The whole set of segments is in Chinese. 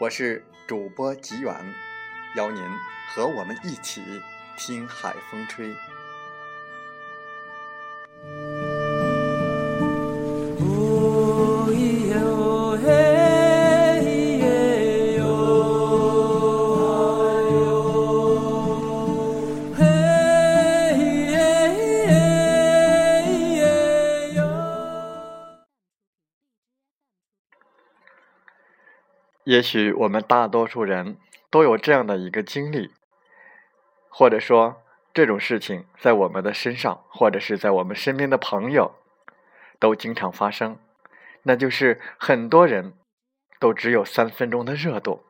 我是主播吉远。邀您和我们一起听海风吹。也许我们大多数人。都有这样的一个经历，或者说这种事情在我们的身上，或者是在我们身边的朋友，都经常发生。那就是很多人都只有三分钟的热度。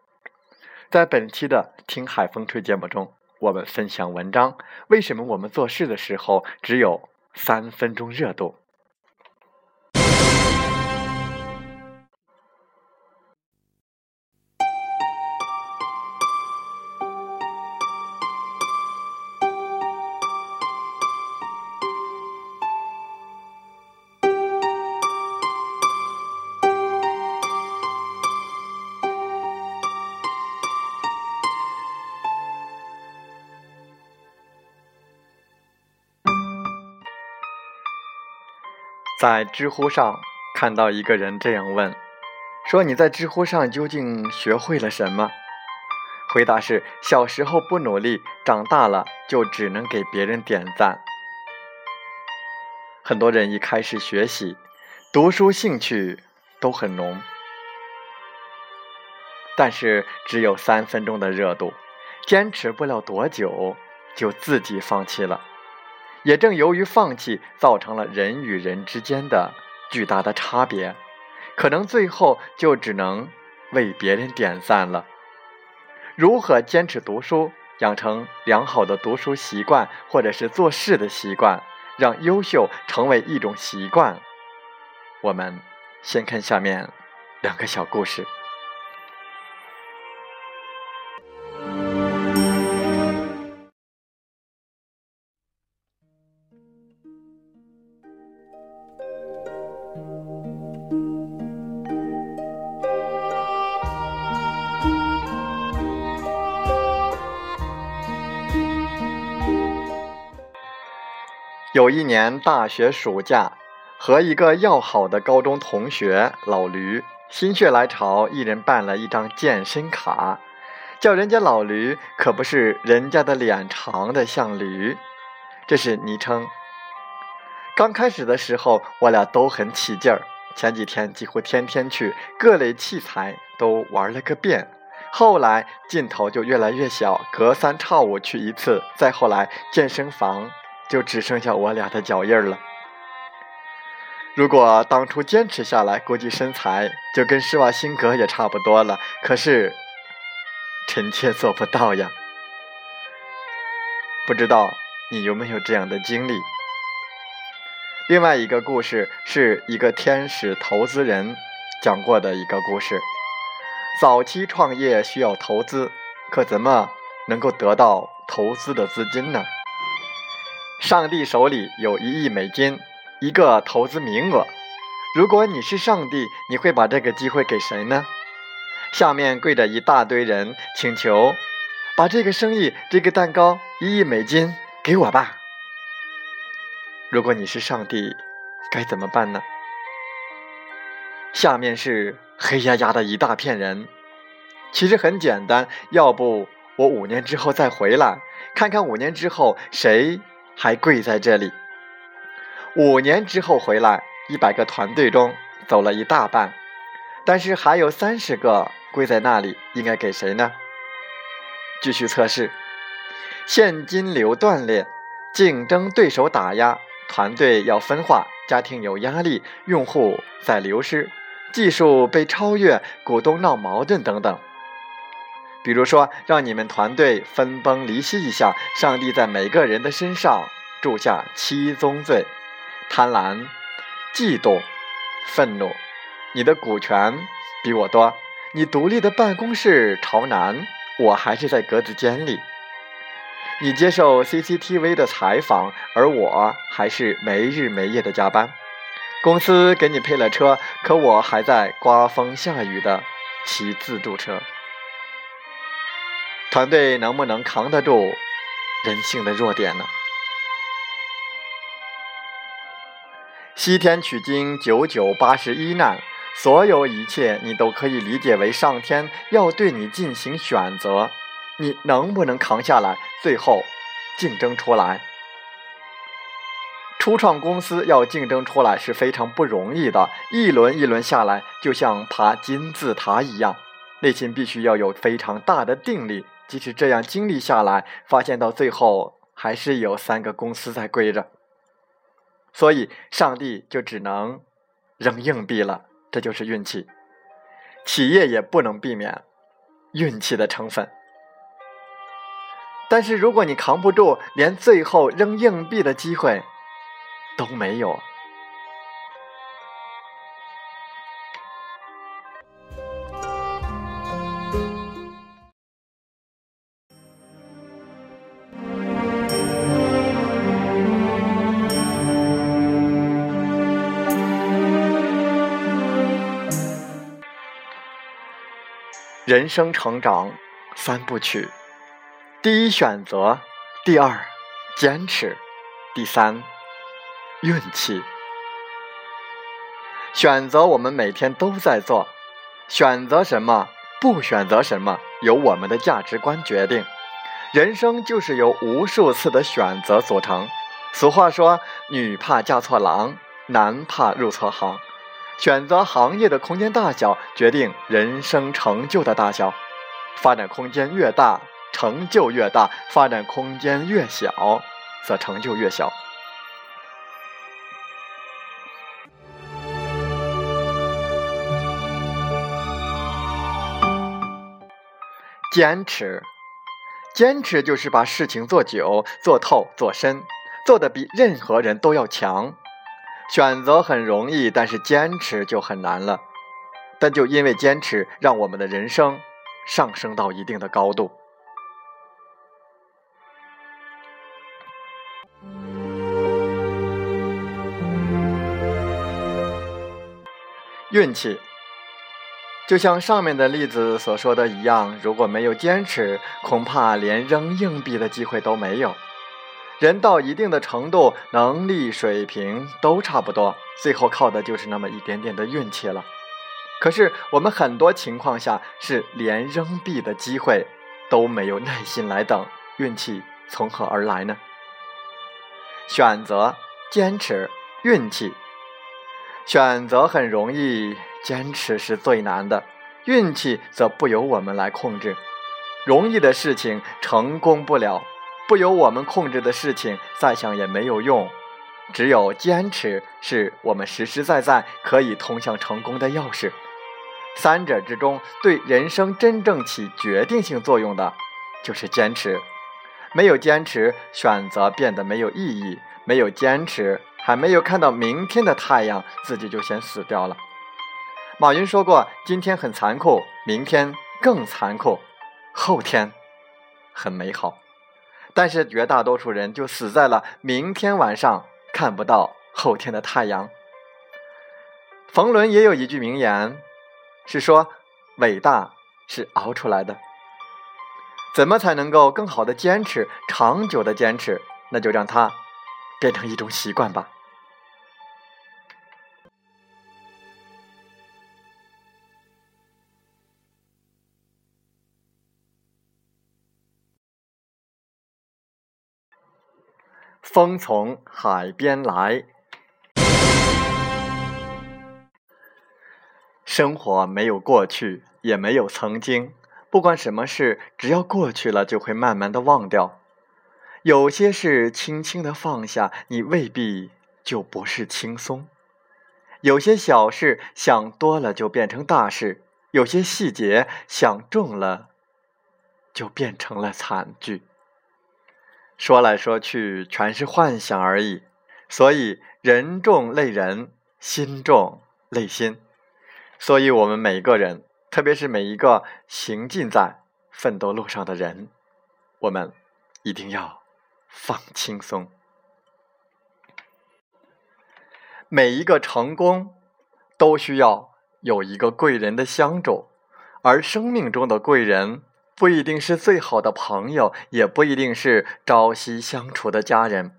在本期的《听海风吹》节目中，我们分享文章：为什么我们做事的时候只有三分钟热度？在知乎上看到一个人这样问：“说你在知乎上究竟学会了什么？”回答是：“小时候不努力，长大了就只能给别人点赞。”很多人一开始学习、读书兴趣都很浓，但是只有三分钟的热度，坚持不了多久就自己放弃了。也正由于放弃，造成了人与人之间的巨大的差别，可能最后就只能为别人点赞了。如何坚持读书，养成良好的读书习惯，或者是做事的习惯，让优秀成为一种习惯？我们先看下面两个小故事。有一年大学暑假，和一个要好的高中同学老驴心血来潮，一人办了一张健身卡，叫人家老驴，可不是人家的脸长得像驴，这是昵称。刚开始的时候，我俩都很起劲儿，前几天几乎天天去，各类器材都玩了个遍。后来劲头就越来越小，隔三差五去一次，再后来健身房。就只剩下我俩的脚印了。如果当初坚持下来，估计身材就跟施瓦辛格也差不多了。可是臣妾做不到呀。不知道你有没有这样的经历？另外一个故事是一个天使投资人讲过的一个故事。早期创业需要投资，可怎么能够得到投资的资金呢？上帝手里有一亿美金，一个投资名额。如果你是上帝，你会把这个机会给谁呢？下面跪着一大堆人，请求把这个生意、这个蛋糕一亿美金给我吧。如果你是上帝，该怎么办呢？下面是黑压压的一大片人。其实很简单，要不我五年之后再回来，看看五年之后谁还跪在这里。五年之后回来，一百个团队中走了一大半，但是还有三十个跪在那里，应该给谁呢？继续测试，现金流断裂，竞争对手打压，团队要分化，家庭有压力，用户在流失。技术被超越，股东闹矛盾等等。比如说，让你们团队分崩离析一下，上帝在每个人的身上注下七宗罪：贪婪、嫉妒、愤怒。你的股权比我多，你独立的办公室朝南，我还是在格子间里。你接受 CCTV 的采访，而我还是没日没夜的加班。公司给你配了车，可我还在刮风下雨的骑自助车。团队能不能扛得住人性的弱点呢？西天取经九九八十一难，所有一切你都可以理解为上天要对你进行选择，你能不能扛下来？最后竞争出来？初创公司要竞争出来是非常不容易的，一轮一轮下来，就像爬金字塔一样，内心必须要有非常大的定力。即使这样经历下来，发现到最后还是有三个公司在跪着，所以上帝就只能扔硬币了，这就是运气。企业也不能避免运气的成分，但是如果你扛不住，连最后扔硬币的机会。都没有。人生成长三部曲：第一，选择；第二，坚持；第三。运气，选择我们每天都在做，选择什么，不选择什么，由我们的价值观决定。人生就是由无数次的选择组成。俗话说：“女怕嫁错郎，男怕入错行。”选择行业的空间大小，决定人生成就的大小。发展空间越大，成就越大；发展空间越小，则成就越小。坚持，坚持就是把事情做久、做透、做深，做的比任何人都要强。选择很容易，但是坚持就很难了。但就因为坚持，让我们的人生上升到一定的高度。运气。就像上面的例子所说的一样，如果没有坚持，恐怕连扔硬币的机会都没有。人到一定的程度，能力水平都差不多，最后靠的就是那么一点点的运气了。可是我们很多情况下是连扔币的机会都没有耐心来等，运气从何而来呢？选择、坚持、运气，选择很容易。坚持是最难的，运气则不由我们来控制。容易的事情成功不了，不由我们控制的事情再想也没有用。只有坚持是我们实实在在可以通向成功的钥匙。三者之中，对人生真正起决定性作用的，就是坚持。没有坚持，选择变得没有意义；没有坚持，还没有看到明天的太阳，自己就先死掉了。马云说过：“今天很残酷，明天更残酷，后天很美好。”但是绝大多数人就死在了明天晚上看不到后天的太阳。冯仑也有一句名言，是说：“伟大是熬出来的。”怎么才能够更好的坚持、长久的坚持？那就让它变成一种习惯吧。风从海边来。生活没有过去，也没有曾经。不管什么事，只要过去了，就会慢慢的忘掉。有些事轻轻的放下，你未必就不是轻松。有些小事想多了就变成大事，有些细节想重了，就变成了惨剧。说来说去，全是幻想而已。所以人重累人，心重累心。所以，我们每一个人，特别是每一个行进在奋斗路上的人，我们一定要放轻松。每一个成功都需要有一个贵人的相助，而生命中的贵人不一定是最好的朋友，也不一定是朝夕相处的家人，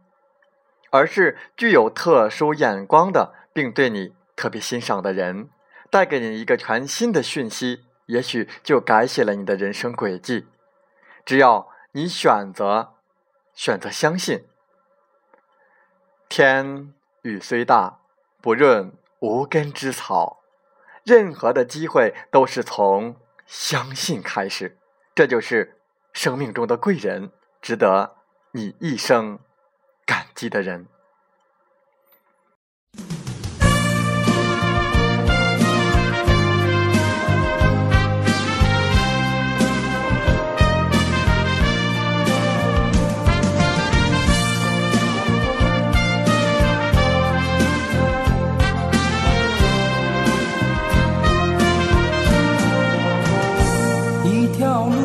而是具有特殊眼光的，并对你特别欣赏的人。带给你一个全新的讯息，也许就改写了你的人生轨迹。只要你选择，选择相信。天雨虽大，不润无根之草。任何的机会都是从相信开始，这就是生命中的贵人，值得你一生感激的人。一条路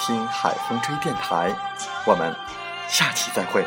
听海风吹电台”。我们下期再会。